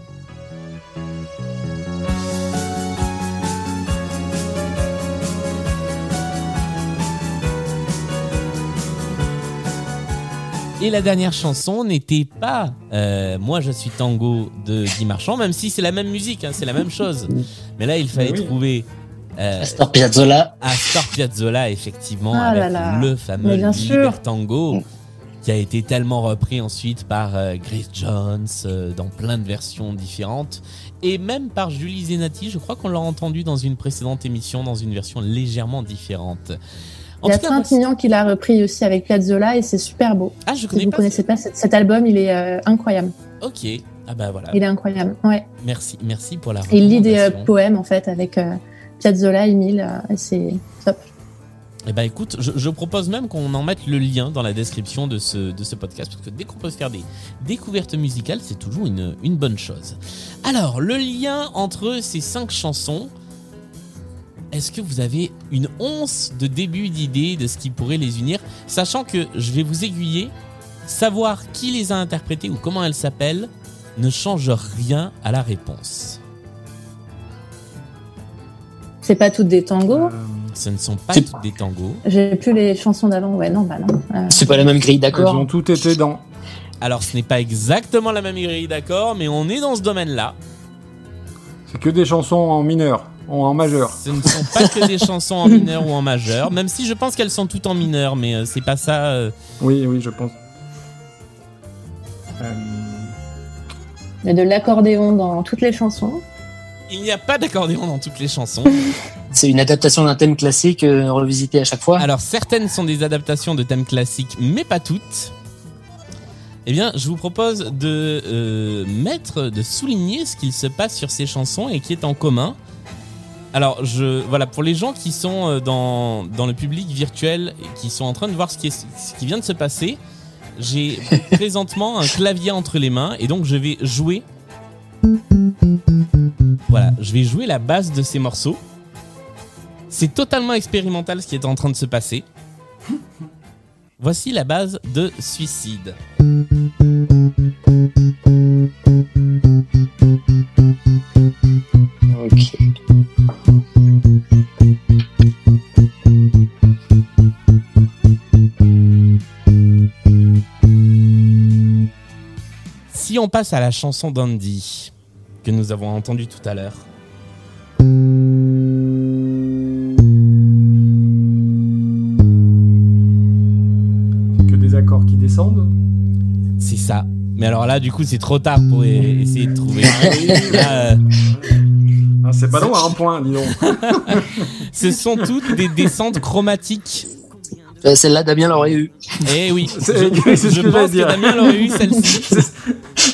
Et la dernière chanson n'était pas euh, Moi je suis tango de Guy Marchand, même si c'est la même musique, hein, c'est la même chose. Mais là, il fallait Oui. trouver euh, Astor Piazzolla. Astor Piazzolla, effectivement, Ah avec là. le fameux. Libertango, qui a été tellement repris ensuite par euh, Grace Jones euh, dans plein de versions différentes, et même par Julie Zenati. Je crois qu'on l'a entendu dans une précédente émission, dans une version légèrement différente. En Il y a Trintignant qui l'a repris aussi avec Piazzolla et c'est super beau. ah, je Si connais vous pas. connaissez pas cet, cet album, il est euh, incroyable. Ok, ah bah voilà. Il est incroyable. Ouais. Merci, merci pour la Et il lit des euh, poèmes en fait avec Piazzolla, Emile. euh, c'est top. Eh ben écoute, je, propose même qu'on en mette le lien dans la description de ce, de ce podcast, parce que dès qu'on peut faire des découvertes musicales, c'est toujours une, une bonne chose. Alors, le lien entre ces cinq chansons, est-ce que vous avez une once de début d'idée de ce qui pourrait les unir, sachant que je vais vous aiguiller, savoir qui les a interprétées ou comment elles s'appellent ne change rien à la réponse. C'est pas toutes des tangos. Ce ne sont pas toutes des tangos. J'ai plus les chansons d'avant. Ouais, non, bah non. Euh, C'est pas la même grille Elles d'accord ont toutes été dans. Alors, ce n'est pas exactement la même grille d'accord, mais on est dans ce domaine-là. C'est que des chansons en mineur, en, en majeur. Ce ne sont pas que des chansons en mineur ou en majeur, même si je pense qu'elles sont toutes en mineur, mais euh, c'est pas ça. euh, Oui, oui, je pense. Euh, Il y a de l'accordéon dans toutes les chansons. Il n'y a pas d'accordéon dans toutes les chansons. C'est une adaptation d'un thème classique euh, revisité à chaque fois. Alors certaines sont des adaptations de thèmes classiques, mais pas toutes. Eh bien, je vous propose de euh, mettre, de souligner ce qu'il se passe sur ces chansons et qui est en commun. Alors, je, voilà, pour les gens qui sont euh, dans, dans le public virtuel et qui sont en train de voir ce qui, est- ce qui vient de se passer, j'ai présentement un clavier entre les mains et donc je vais jouer. Voilà, je vais jouer la base de ces morceaux. C'est totalement expérimental ce qui est en train de se passer. Voici la base de Suicide. Ok. Si on passe à la chanson d'Andy, que nous avons entendue tout à l'heure, que des accords qui descendent. c'est ça. Mais alors là, du coup, c'est trop tard pour e- essayer de trouver. Là, euh, Ah, c'est pas long à un point, dis donc. ce sont toutes des descentes chromatiques. Euh, Celle-là, Damien l'aurait eu. Eh oui, C'est- je, pense que dire. Damien l'aurait eu celle-ci.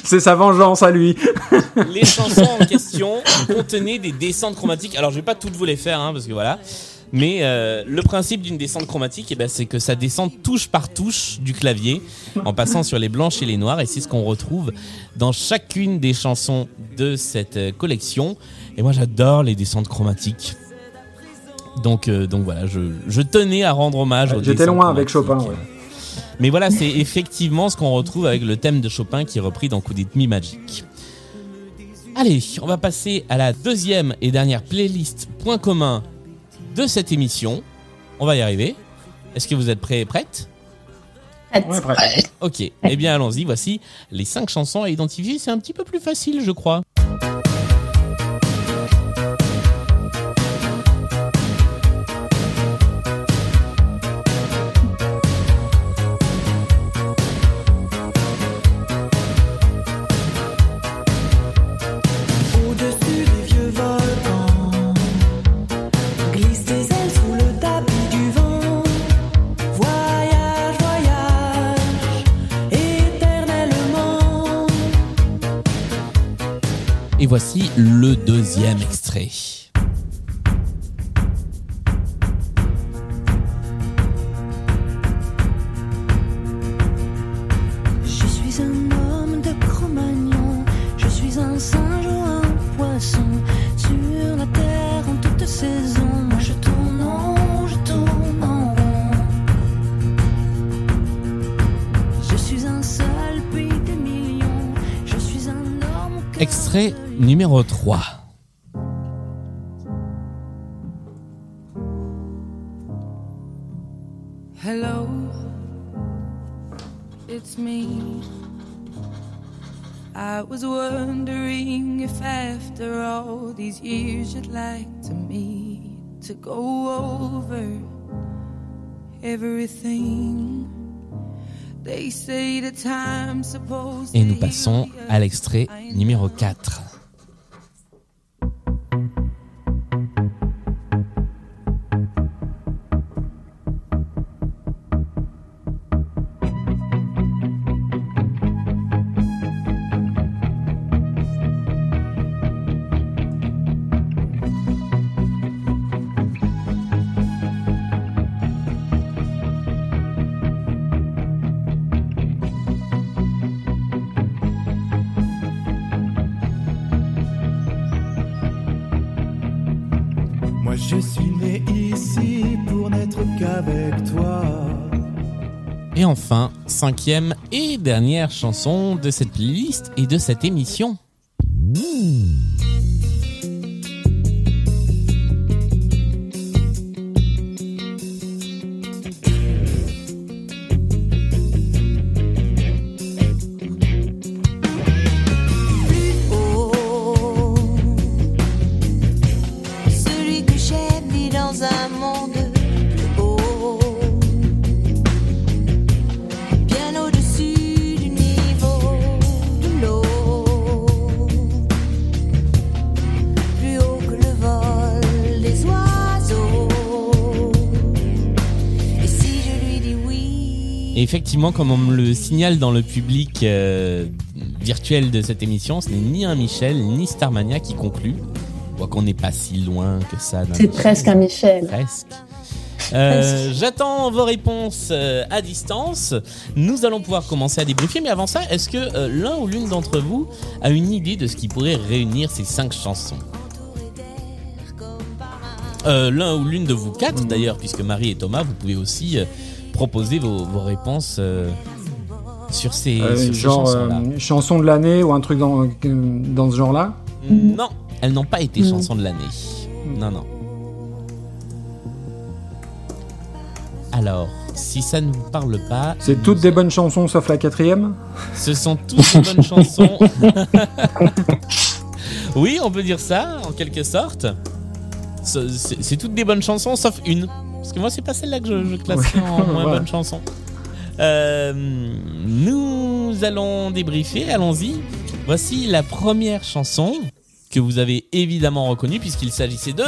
C'est sa vengeance à lui. Les chansons en question contenaient des descentes chromatiques. Alors, je vais pas toutes vous les faire, hein, parce que voilà. Mais euh, le principe d'une descente chromatique, eh ben, c'est que ça descend touche par touche du clavier, en passant sur les blanches et les noires. Et c'est ce qu'on retrouve dans chacune des chansons de cette euh, collection. Et moi, j'adore les descentes chromatiques. Donc, euh, donc voilà, je, je tenais à rendre hommage J'étais loin avec. Chopin. ouais. Mais voilà, c'est effectivement ce qu'on retrouve avec le thème de Chopin qui est repris dans Coup d'Ethnie Magic. Allez, on va passer à la deuxième et dernière playlist point commun de cette émission. On va y arriver. Est-ce que vous êtes prêts et prêtes? Ouais, prêt. Ok, eh bien allons-y, voici les cinq chansons à identifier. C'est un petit peu plus facile, je crois. Voici le deuxième extrait. Extrait numéro 3. Hello, it's me. I was wondering if after all these years you'd like to meet to go over everything. Et nous passons à l'extrait numéro 4. Et dernière chanson de cette playlist et de cette émission. Effectivement, comme on me le signale dans le public euh, virtuel de cette émission, ce n'est ni un Michel ni Starmania qui conclut. Quoi qu'on n'est pas si loin que ça. C'est presque un Michel. Presque. Euh, J'attends vos réponses euh, à distance. Nous allons pouvoir commencer à débriefer. Mais avant ça, est-ce que l'un ou l'une d'entre vous a une idée de ce qui pourrait réunir ces cinq chansons? Euh, L'un ou l'une de vous quatre, d'ailleurs, puisque Marie et Thomas, vous pouvez aussi proposer vos, vos réponses euh, sur ces, Euh, sur ces genre chansons-là. euh, chanson de l'année ou un truc dans, dans ce genre-là Non, elles n'ont pas été Mm. chansons de l'année. Non, non. Alors, si ça ne vous parle pas, C'est toutes des bonnes chansons sauf la quatrième ce sont toutes des bonnes chansons. oui, on peut dire ça, en quelque sorte. Ce- C'est c'est toutes des bonnes chansons, sauf une. Parce que moi, c'est pas celle-là que je, je classerais en moins Voilà. bonne chanson. Euh, nous allons débriefer, allons-y. Voici la première chanson que vous avez évidemment reconnue, puisqu'il s'agissait de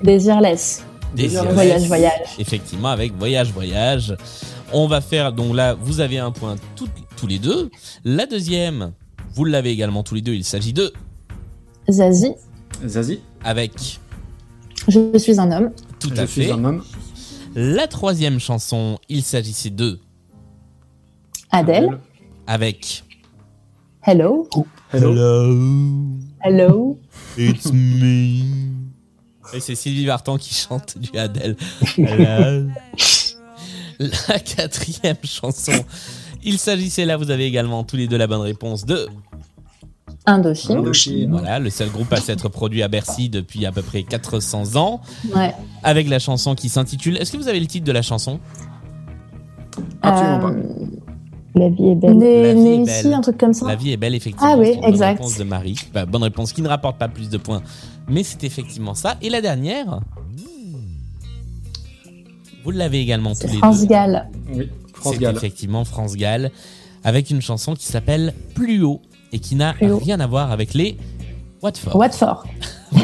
Désirless. Désirless. Voyage, voyage. Effectivement, avec Voyage, Voyage. On va faire, donc là, vous avez un point tout- tous les deux. La deuxième, vous l'avez également tous les deux, il s'agit de Zazie. Zazie. Avec Je suis un homme. Tout Je à suis fait. un homme. La troisième chanson, il s'agissait de Adèle. Avec Hello. Hello. Hello. It's me. Et c'est Sylvie Vartan qui chante du Adèle. Hello. La quatrième chanson, il s'agissait là, vous avez également tous les deux la bonne réponse de Indochine. Voilà, le seul groupe à s'être produit à Bercy depuis à peu près 400 ans. Ouais. Avec la chanson qui s'intitule. Est-ce que vous avez le titre de la chanson? Absolument Euh, La vie est belle. Né, La vie né est ici, belle. un truc comme ça. La vie est belle, effectivement. Ah oui, une bonne exact. réponse de Marie. Bah, bonne réponse qui ne rapporte pas plus de points, mais c'est effectivement ça. Et la dernière, vous l'avez également tous les France deux. Gall. Oui, France C'est Gall. effectivement France Gall, avec une chanson qui s'appelle Plus haut et qui n'a haut. rien à voir avec les Watford. Watford.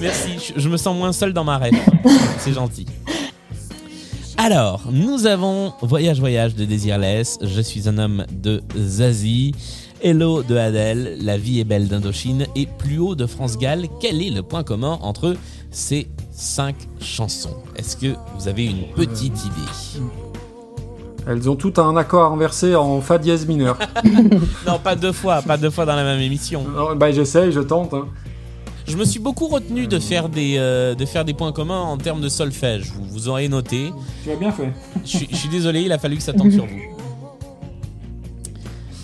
Merci, je, me sens moins seul dans ma rêve. C'est gentil. Alors, nous avons Voyage Voyage de Désirless, Je suis un homme de Zazie, Hello de Adèle, La vie est belle d'Indochine et Plus haut de France Gall. Quel est le point commun entre ces cinq chansons? Est-ce que vous avez une petite idée? Elles ont toutes un accord inversé en fa dièse mineur. Non, pas deux fois, pas deux fois dans la même émission. Bah j'essaye, je tente. hein. Je me suis beaucoup retenu de faire des, euh, de faire des points communs en termes de solfège. Vous, vous aurez noté. Tu as bien fait. Je, suis- je suis désolé, il a fallu que ça tombe sur vous.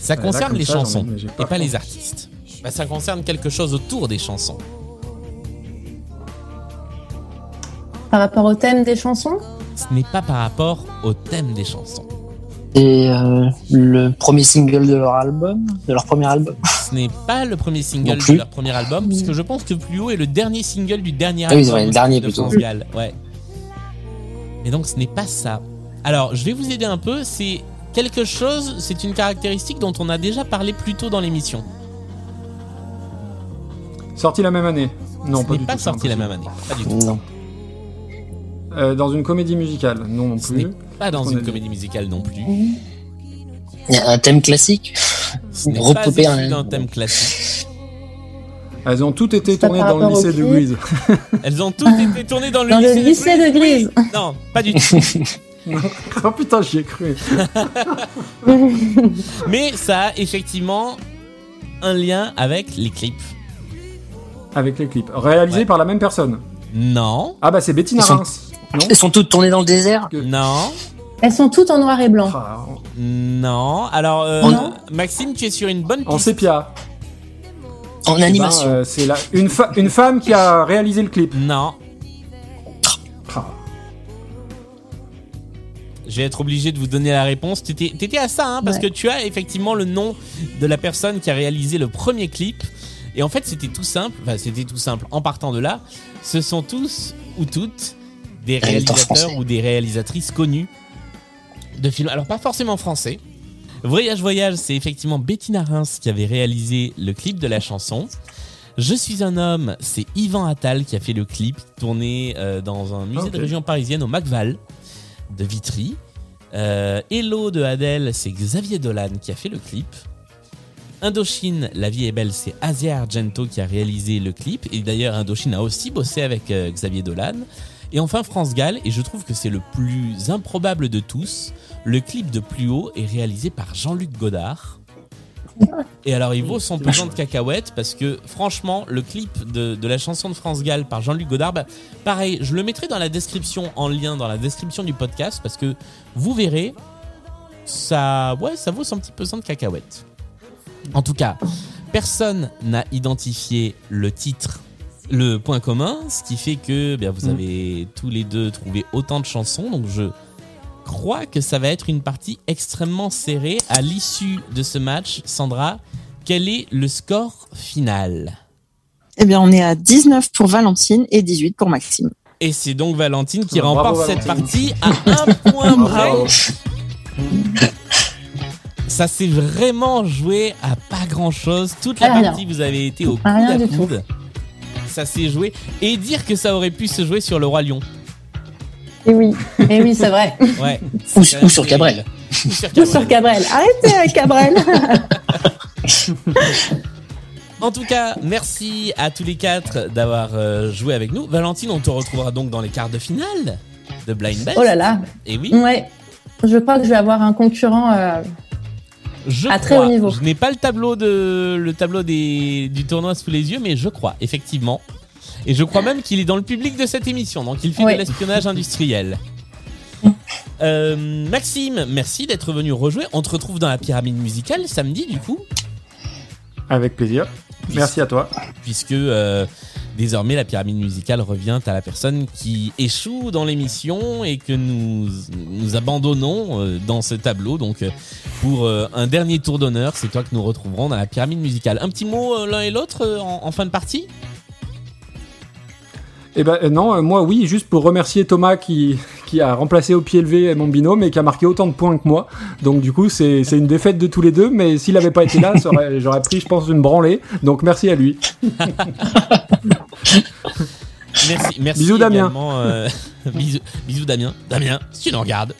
Ça Ouais, concerne les ça, j'en ai- chansons et pas les artistes. Bah, ça concerne quelque chose autour des chansons. Par rapport au thème des chansons? Ce n'est pas par rapport au thème des chansons. C'est euh, le premier single de leur album, de leur premier album. Ce n'est pas le premier single de leur premier album, puisque je pense que Plus haut est le dernier single du dernier Ah oui, album ouais, le dernier de plutôt. Ouais. Et donc ce n'est pas ça. Alors, je vais vous aider un peu. C'est quelque chose, c'est une caractéristique dont on a déjà parlé plus tôt dans l'émission. Sorti la même année. Non, Ce pas n'est du pas tout. sorti la même année. Pas du tout. Non. Euh, dans une comédie musicale. Non, non Ce n'est plus. Pas dans une comédie musicale non plus. Il y a un thème classique. Ce n'est pas un- thème classique. Elles ont toutes été tournées dans le lycée de. Grise. Elles ont toutes été tournées dans le Dans le lycée, lycée de Grise. Oui. Non, pas du tout. oh putain, j'y ai cru. Mais ça a effectivement un lien avec les clips. Avec les clips. Réalisé Ouais. par la même personne. Non. Ah bah c'est Bettina Ils Elles sont toutes tournées dans le désert Non. Elles sont toutes en noir et blanc. Non. Alors, euh, Non. Maxime, tu es sur une bonne piste. En sépia. En Eh ben, animation. euh, c'est la- une, fa- une femme qui a réalisé le clip. Non. Ah. Je vais être obligé de vous donner la réponse. T'étais t'étais à ça, hein, parce Ouais. que tu as effectivement le nom de la personne qui a réalisé le premier clip. Et en fait, c'était tout simple. Enfin, c'était tout simple. En partant de là, ce sont tous ou toutes des Réalisateurs ou des réalisatrices connus de films. Alors, pas forcément français. Voyage Voyage, c'est effectivement Bettina Reims qui avait réalisé le clip de la chanson. Je suis un homme, c'est Yvan Attal qui a fait le clip, tourné euh, dans un musée de Ok. région parisienne au Macval de Vitry. Euh, Hello de Adèle, c'est Xavier Dolan qui a fait le clip. Indochine, La vie est belle, c'est Asia Argento qui a réalisé le clip. Et d'ailleurs, Indochine a aussi bossé avec euh, Xavier Dolan. Et enfin, France Gall, et je trouve que c'est le plus improbable de tous, le clip de Plus haut est réalisé par Jean-Luc Godard. Et alors, il vaut son pesant de cacahuètes parce que, franchement, le clip de, la chanson de France Gall par Jean-Luc Godard, bah, pareil, je le mettrai dans la description, en lien dans la description du podcast parce que vous verrez, ça, ouais, ça vaut son petit pesant de cacahuètes. En tout cas, personne n'a identifié le titre, le point commun, ce qui fait que bien, vous avez tous les deux trouvé autant de chansons. Donc je crois que ça va être une partie extrêmement serrée. À l'issue de ce match, Sandra, quel est le score final? Eh bien, on est à 19 pour Valentine et 18 pour Maxime. Et c'est donc Valentine qui Bravo, remporte cette partie à un point près. Bravo. Ça s'est vraiment joué à pas grand chose. Toute la rien. partie, vous avez été au coude À du tout. Ça s'est joué. Et dire que ça aurait pu se jouer sur le Roi Lion. Et oui, et oui, c'est vrai. Ouais. Ou, sur. Cabrel. Ou sur Ou Cabrel. sur Cabrel. Arrêtez avec Cabrel. En tout cas, merci à tous les quatre d'avoir euh, joué avec nous. Valentine, on te retrouvera donc dans les quarts de finale de Blind Best. Oh là là. Et oui, Ouais. Je crois que je vais avoir un concurrent. euh, je à très crois. haut niveau. Je n'ai pas le tableau de le tableau des, du tournoi sous les yeux, mais je crois effectivement. Et je crois même qu'il est dans le public de cette émission, donc il fait Ouais. de l'espionnage industriel. Euh, Maxime, merci d'être venu rejouer. On te retrouve dans la pyramide musicale samedi, du coup. Avec plaisir. Merci à toi. puisque euh, désormais la pyramide musicale revient à la personne qui échoue dans l'émission et que nous, nous abandonnons euh, dans ce tableau. Donc euh, pour euh, un dernier tour d'honneur, c'est toi que nous retrouverons dans la pyramide musicale. Un petit mot l'un et l'autre en, en fin de partie? Eh ben non, moi oui, juste pour remercier Thomas qui, qui a remplacé au pied levé mon binôme et qui a marqué autant de points que moi. Donc du coup, c'est c'est une défaite de tous les deux, mais s'il avait pas été là, j'aurais pris, je pense, une branlée. Donc merci à lui. Merci, merci Bisous, Damien. euh, bisous, bisous Damien. Damien, si tu nous regardes.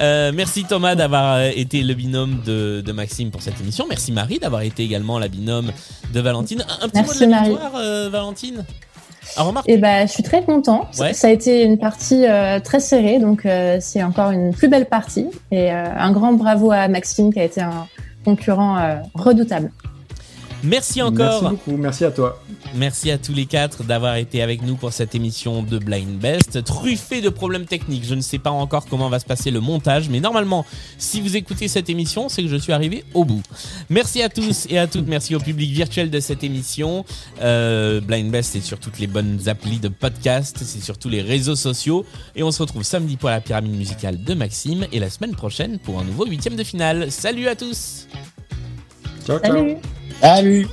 Euh, merci Thomas d'avoir euh, été le binôme de, de Maxime pour cette émission. Merci Marie d'avoir été également la binôme de Valentine. Un, petit Merci, mot de la victoire, euh, Valentine? Ah, remarque, Et ben, je suis très content. Ouais. Ça a été une partie euh, très serrée, donc euh, c'est encore une plus belle partie. Et euh, un grand bravo à Maxime qui a été un concurrent euh, redoutable. Merci Merci encore. beaucoup, merci à toi. Merci à tous les quatre d'avoir été avec nous pour cette émission de Blind Best, truffée de problèmes techniques. Je ne sais pas encore comment va se passer le montage, mais normalement, si vous écoutez cette émission, c'est que je suis arrivé au bout. Merci à tous et à toutes, merci au public virtuel de cette émission. Euh, Blind Best, c'est sur toutes les bonnes applis de podcast, c'est sur tous les réseaux sociaux, et on se retrouve samedi pour la pyramide musicale de Maxime, et la semaine prochaine pour un nouveau huitième de finale. Salut à tous Ciao, ciao. Salut Salut